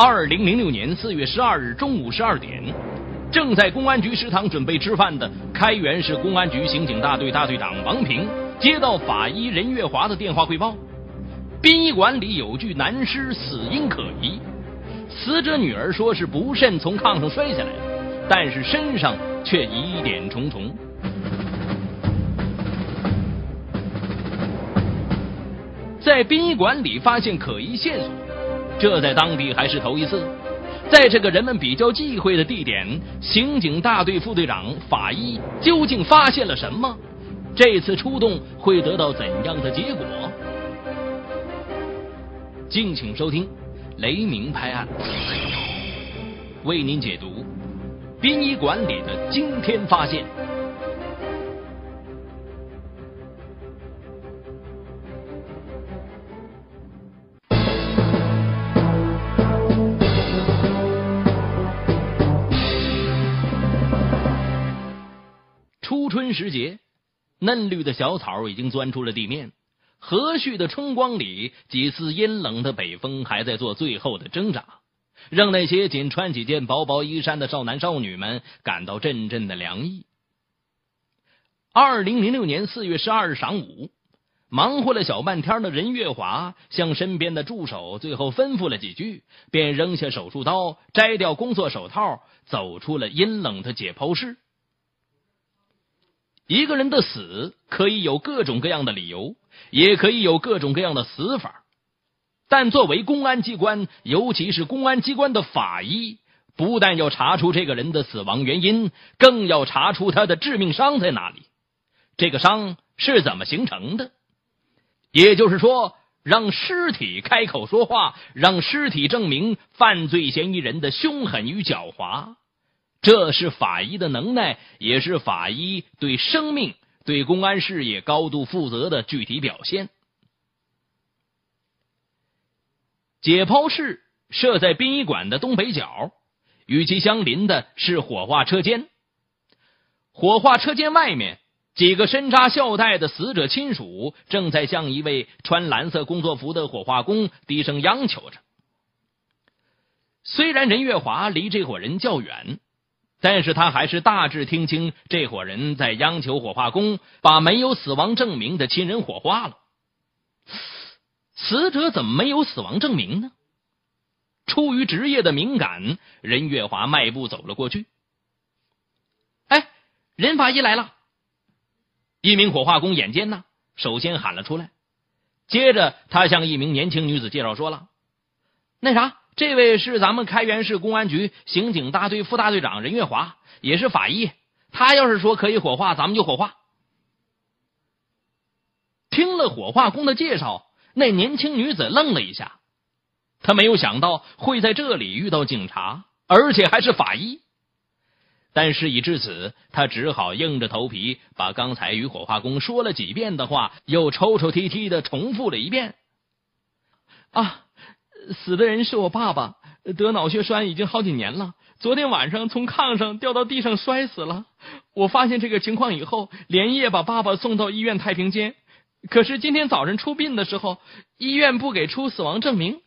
二零零六年四月十二日中午十二点，正在公安局食堂准备吃饭的开原市公安局刑警大队大队长王平接到法医任月华的电话汇报，殡仪馆里有具男尸，死因可疑。死者女儿说是不慎从炕上摔下来，但是身上却疑点重重。在殡仪馆里发现可疑线索，这在当地还是头一次。在这个人们比较忌讳的地点，刑警大队副队长法医究竟发现了什么？这次出动会得到怎样的结果？敬请收听《雷鸣拍案》，为您解读殡仪馆里的惊天发现。春时节，嫩绿的小草已经钻出了地面。和煦的春光里，几丝阴冷的北风还在做最后的挣扎，让那些仅穿几件薄薄衣衫的少男少女们感到阵阵的凉意。二零零六年四月十二日晌午，忙活了小半天的任月华向身边的助手最后吩咐了几句，便扔下手术刀，摘掉工作手套，走出了阴冷的解剖室。一个人的死可以有各种各样的理由，也可以有各种各样的死法，但作为公安机关，尤其是公安机关的法医，不但要查出这个人的死亡原因，更要查出他的致命伤在哪里，这个伤是怎么形成的。也就是说，让尸体开口说话，让尸体证明犯罪嫌疑人的凶狠与狡猾。这是法医的能耐，也是法医对生命、对公安事业高度负责的具体表现。解剖室设在殡仪馆的东北角，与其相邻的是火化车间。火化车间外面，几个身扎孝带的死者亲属正在向一位穿蓝色工作服的火化工低声央求着。虽然任月华离这伙人较远。但是他还是大致听清这伙人在央求火化工把没有死亡证明的亲人火化了。死者怎么没有死亡证明呢？出于职业的敏感，任月华迈步走了过去。哎，任法医来了！一名火化工眼尖呐，首先喊了出来。接着，他向一名年轻女子介绍说了：“那啥。”这位是咱们开原市公安局刑警大队副大队长任月华，也是法医。他要是说可以火化，咱们就火化。听了火化工的介绍，那年轻女子愣了一下，她没有想到会在这里遇到警察，而且还是法医。但事已至此，她只好硬着头皮把刚才与火化工说了几遍的话，又抽抽啼啼的重复了一遍。啊。死的人是我爸爸，得脑血栓已经好几年了。昨天晚上从炕上掉到地上摔死了。我发现这个情况以后，连夜把爸爸送到医院太平间。可是今天早晨出殡的时候，医院不给出死亡证明。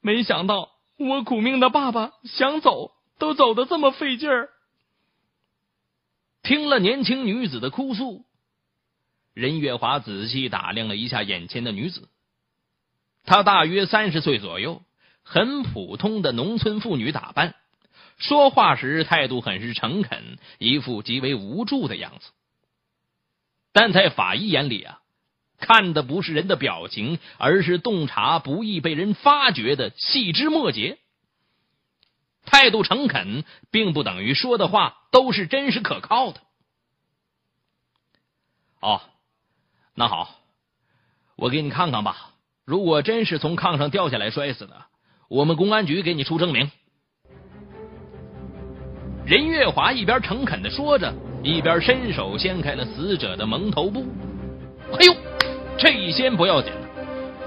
没想到我苦命的爸爸想走都走的这么费劲儿。听了年轻女子的哭诉，任月华仔细打量了一下眼前的女子。她大约三十岁左右，很普通的农村妇女打扮，说话时态度很是诚恳，一副极为无助的样子。但在法医眼里啊，看的不是人的表情，而是洞察不易被人发觉的细枝末节。态度诚恳，并不等于说的话都是真实可靠的。哦，那好，我给你看看吧。如果真是从炕上掉下来摔死的，我们公安局给你出证明。任月华一边诚恳的说着，一边伸手掀开了死者的蒙头布。哎呦，这一掀不要紧，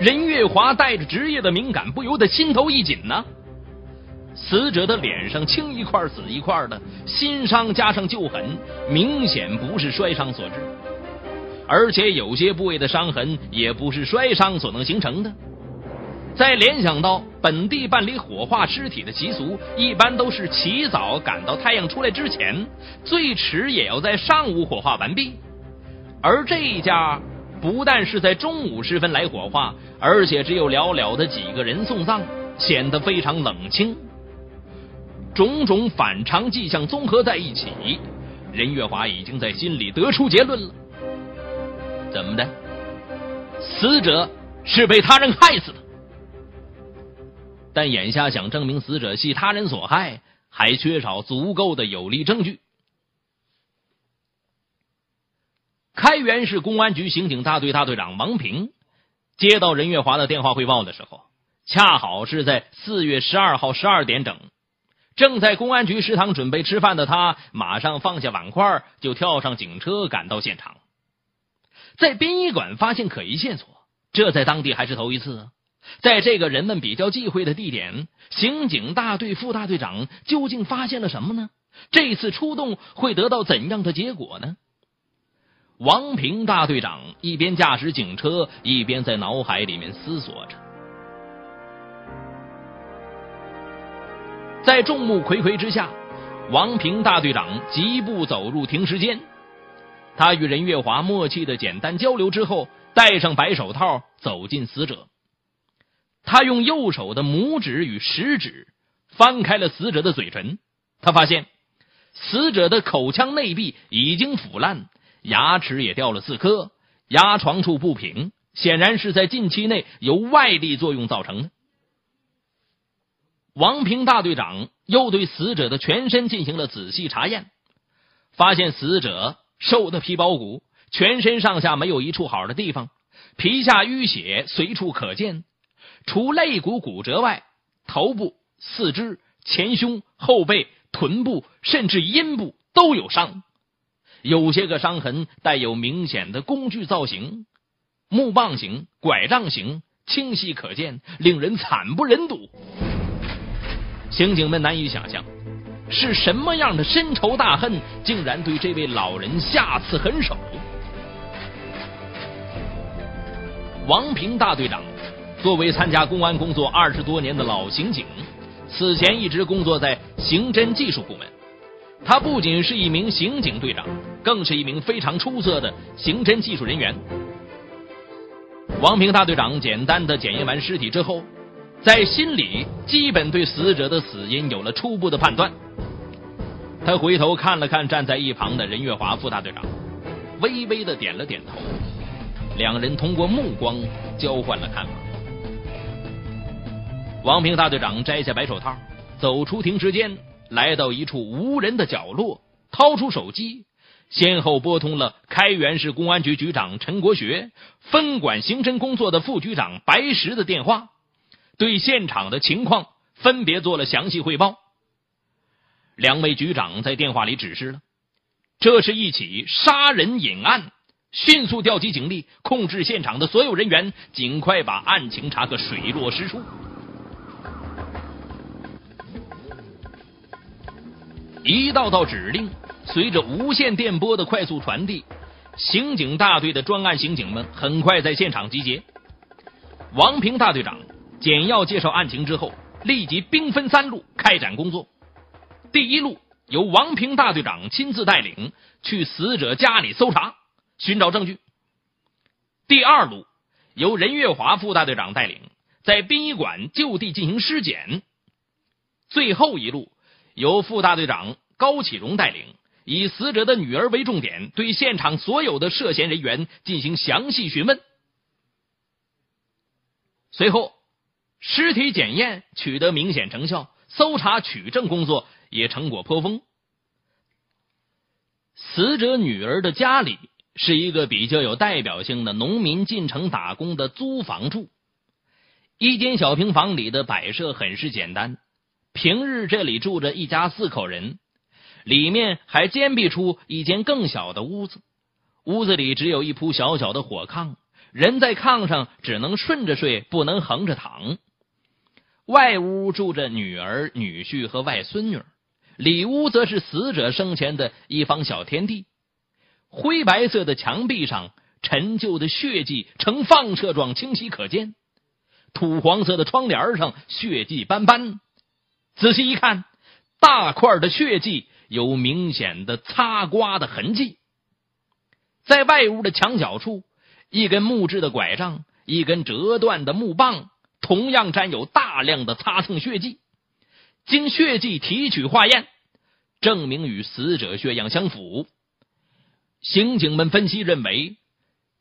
任月华带着职业的敏感，不由得心头一紧呢。死者的脸上青一块紫一块的，新伤加上旧痕，明显不是摔伤所致。而且有些部位的伤痕也不是摔伤所能形成的。再联想到本地办理火化尸体的习俗，一般都是起早赶到太阳出来之前，最迟也要在上午火化完毕。而这一家不但是在中午时分来火化，而且只有寥寥的几个人送葬，显得非常冷清。种种反常迹象综合在一起，任月华已经在心里得出结论了。怎么的？死者是被他人害死的？但眼下想证明死者系他人所害，还缺少足够的有力证据。开原市公安局刑警大队大队长王平接到任月华的电话汇报的时候，恰好是在四月十二号十二点整。正在公安局食堂准备吃饭的他，马上放下碗筷，就跳上警车赶到现场。在殡仪馆发现可疑线索，这在当地还是头一次啊！在这个人们比较忌讳的地点，刑警大队副大队长究竟发现了什么呢？这次出动会得到怎样的结果呢？王平大队长一边驾驶警车，一边在脑海里面思索着。在众目睽睽之下，王平大队长疾步走入停尸间。他与任月华默契的简单交流之后，戴上白手套，走进死者。他用右手的拇指与食指翻开了死者的嘴唇，他发现死者的口腔内壁已经腐烂，牙齿也掉了四颗，牙床处不平，显然是在近期内由外力作用造成的。王平大队长又对死者的全身进行了仔细查验，发现死者瘦的皮包骨，全身上下没有一处好的地方，皮下淤血随处可见。除肋骨骨折外，头部、四肢、前胸、后背、臀部，甚至阴部都有伤，有些个伤痕带有明显的工具造型，木棒形、拐杖形，清晰可见，令人惨不忍睹。刑警们难以想象，是什么样的深仇大恨，竟然对这位老人下此狠手？王平大队长作为参加公安工作二十多年的老刑警，此前一直工作在刑侦技术部门。他不仅是一名刑警队长，更是一名非常出色的刑侦技术人员。王平大队长简单的检验完尸体之后。在心里，基本对死者的死因有了初步的判断。他回头看了看站在一旁的任月华副大队长，微微的点了点头。两人通过目光交换了看法。王平大队长摘下白手套，走出停尸间，来到一处无人的角落，掏出手机，先后拨通了开原市公安局局长陈国学、分管刑侦工作的副局长白石的电话。对现场的情况分别做了详细汇报。两位局长在电话里指示了，这是一起杀人隐案，迅速调集警力，控制现场的所有人员，尽快把案情查个水落石出。一道道指令随着无线电波的快速传递，刑警大队的专案刑警们很快在现场集结。王平大队长。简要介绍案情之后，立即兵分三路开展工作。第一路由王平大队长亲自带领，去死者家里搜查，寻找证据。第二路由任月华副大队长带领，在殡仪馆就地进行尸检。最后一路由副大队长高启荣带领，以死者的女儿为重点，对现场所有的涉嫌人员进行详细询问。随后。尸体检验取得明显成效，搜查取证工作也成果颇丰。死者女儿的家里是一个比较有代表性的农民进城打工的租房住，一间小平房里的摆设很是简单。平日这里住着一家四口人，里面还兼辟出一间更小的屋子，屋子里只有一铺小小的火炕，人在炕上只能顺着睡，不能横着躺。外屋住着女儿、女婿和外孙女，里屋则是死者生前的一方小天地。灰白色的墙壁上陈旧的血迹呈放射状清晰可见，土黄色的窗帘上血迹斑斑。仔细一看，大块的血迹有明显的擦刮的痕迹。在外屋的墙角处，一根木质的拐杖，一根折断的木棒，同样沾有大量的擦蹭血迹。经血迹提取化验，证明与死者血样相符。刑警们分析认为，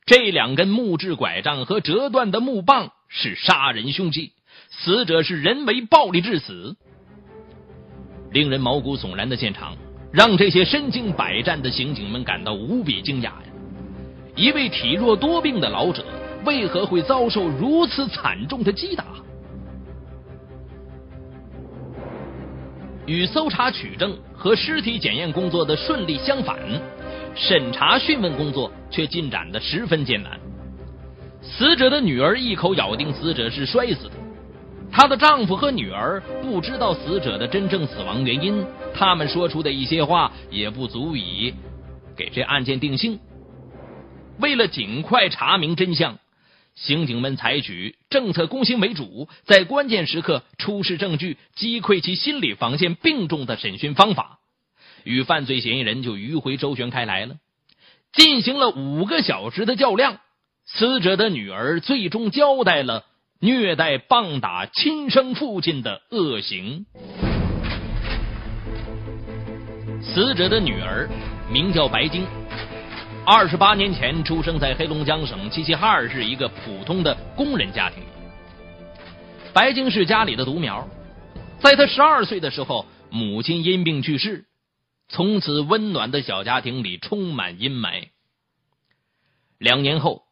这两根木质拐杖和折断的木棒是杀人凶器，死者是人为暴力致死。令人毛骨悚然的现场，让这些身经百战的刑警们感到无比惊讶呀！一位体弱多病的老者，为何会遭受如此惨重的击打？与搜查取证和尸体检验工作的顺利相反。审查讯问工作却进展的十分艰难。死者的女儿一口咬定死者是摔死的，她的丈夫和女儿不知道死者的真正死亡原因，他们说出的一些话也不足以给这案件定性。为了尽快查明真相，刑警们采取政策攻心为主，在关键时刻出示证据，击溃其心理防线并重的审讯方法。与犯罪嫌疑人就迂回周旋开来了，进行了五个小时的较量，死者的女儿最终交代了虐待、棒打亲生父亲的恶行。死者的女儿名叫白晶，二十八年前出生在黑龙江省齐齐哈尔市一个普通的工人家庭。白晶是家里的独苗，在她十二岁的时候，母亲因病去世。从此，温暖的小家庭里充满阴霾。两年后，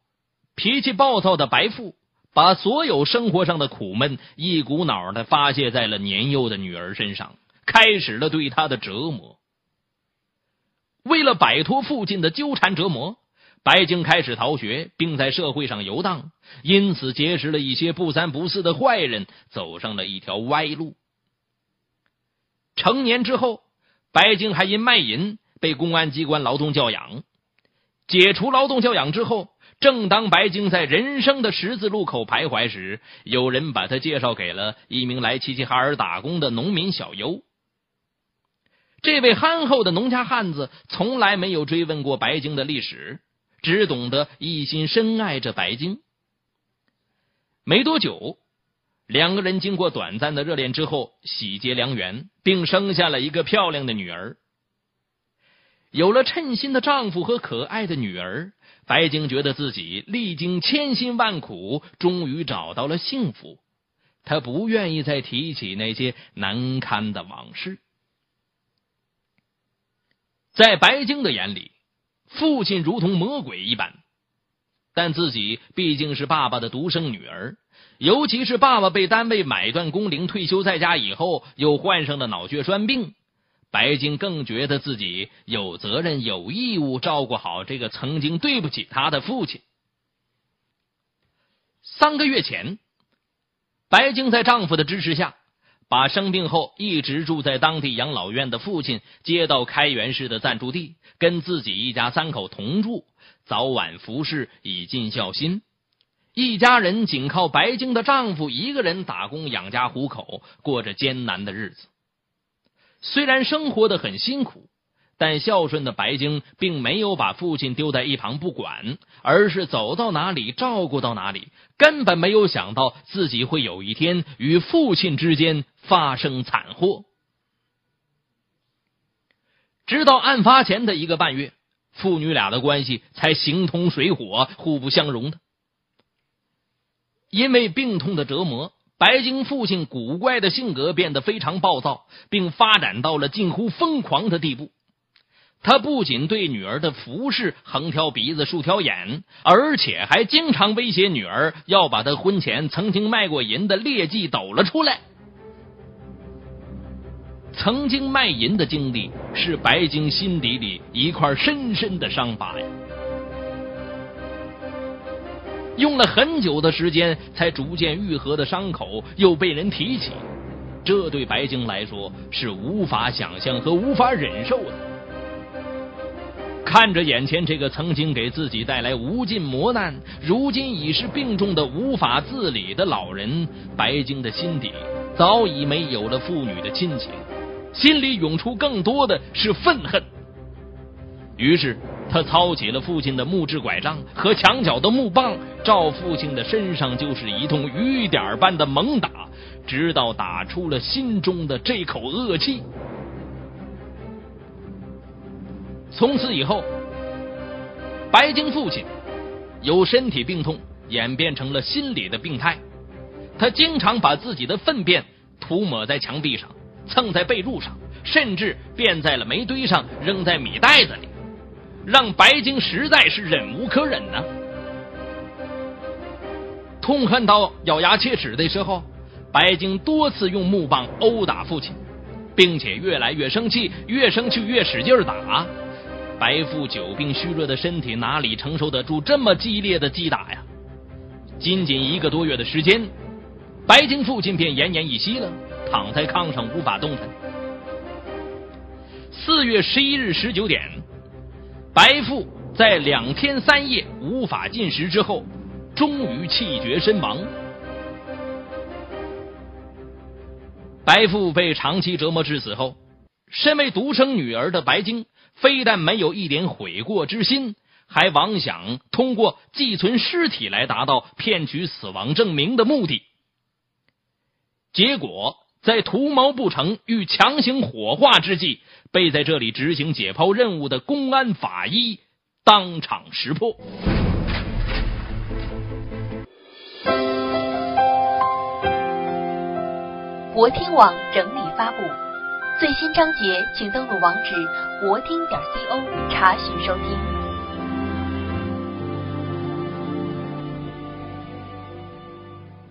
脾气暴躁的白富把所有生活上的苦闷一股脑的发泄在了年幼的女儿身上，开始了对她的折磨。为了摆脱父亲的纠缠折磨，白晶开始逃学，并在社会上游荡，因此结识了一些不三不四的坏人，走上了一条歪路。成年之后。白晶还因卖淫被公安机关劳动教养，解除劳动教养之后，正当白晶在人生的十字路口徘徊时，有人把他介绍给了一名来齐齐哈尔打工的农民小优。这位憨厚的农家汉子从来没有追问过白晶的历史，只懂得一心深爱着白晶。没多久。两个人经过短暂的热恋之后，喜结良缘，并生下了一个漂亮的女儿。有了称心的丈夫和可爱的女儿，白晶觉得自己历经千辛万苦，终于找到了幸福。她不愿意再提起那些难堪的往事。在白晶的眼里，父亲如同魔鬼一般，但自己毕竟是爸爸的独生女儿。尤其是爸爸被单位买断工龄退休在家以后，又患上了脑血栓病，白晶更觉得自己有责任、有义务照顾好这个曾经对不起他的父亲。三个月前，白晶在丈夫的支持下，把生病后一直住在当地养老院的父亲接到开元市的暂住地，跟自己一家三口同住，早晚服侍，以尽孝心。一家人仅靠白晶的丈夫一个人打工养家糊口，过着艰难的日子。虽然生活的很辛苦，但孝顺的白晶并没有把父亲丢在一旁不管，而是走到哪里照顾到哪里，根本没有想到自己会有一天与父亲之间发生惨祸。直到案发前的一个半月，父女俩的关系才形同水火、互不相容的。因为病痛的折磨，白晶父亲古怪的性格变得非常暴躁，并发展到了近乎疯狂的地步。他不仅对女儿的服饰横挑鼻子竖挑眼，而且还经常威胁女儿要把他婚前曾经卖过淫的劣迹抖了出来。曾经卖淫的经历是白晶心底里一块深深的伤疤呀。用了很久的时间才逐渐愈合的伤口又被人提起，这对白晶来说是无法想象和无法忍受的。看着眼前这个曾经给自己带来无尽磨难，如今已是病重的无法自理的老人，白晶的心底早已没有了父女的亲情，心里涌出更多的是愤恨。于是，他操起了父亲的木质拐杖和墙角的木棒，照父亲的身上就是一通雨点般的猛打，直到打出了心中的这口恶气。从此以后，白晶父亲由身体病痛演变成了心理的病态。他经常把自己的粪便涂抹在墙壁上，蹭在被褥上，甚至便在了煤堆上，扔在米袋子里，让白晶实在是忍无可忍呐。痛恨到咬牙切齿的时候，白晶多次用木棒殴打父亲，并且越来越生气，越生气越使劲打。白父久病虚弱的身体哪里承受得住这么激烈的击打呀？仅仅一个多月的时间，白晶父亲便奄奄一息了，躺在炕上无法动弹。四月十一日十九点，白父在两天三夜无法进食之后，终于气绝身亡。白父被长期折磨致死后，身为独生女儿的白晶。非但没有一点悔过之心，还妄想通过寄存尸体来达到骗取死亡证明的目的。结果在图谋不成、欲强行火化之际，被在这里执行解剖任务的公安法医当场识破。国听网整理发布。最新章节，请登录网址：国听点 co 查询收听。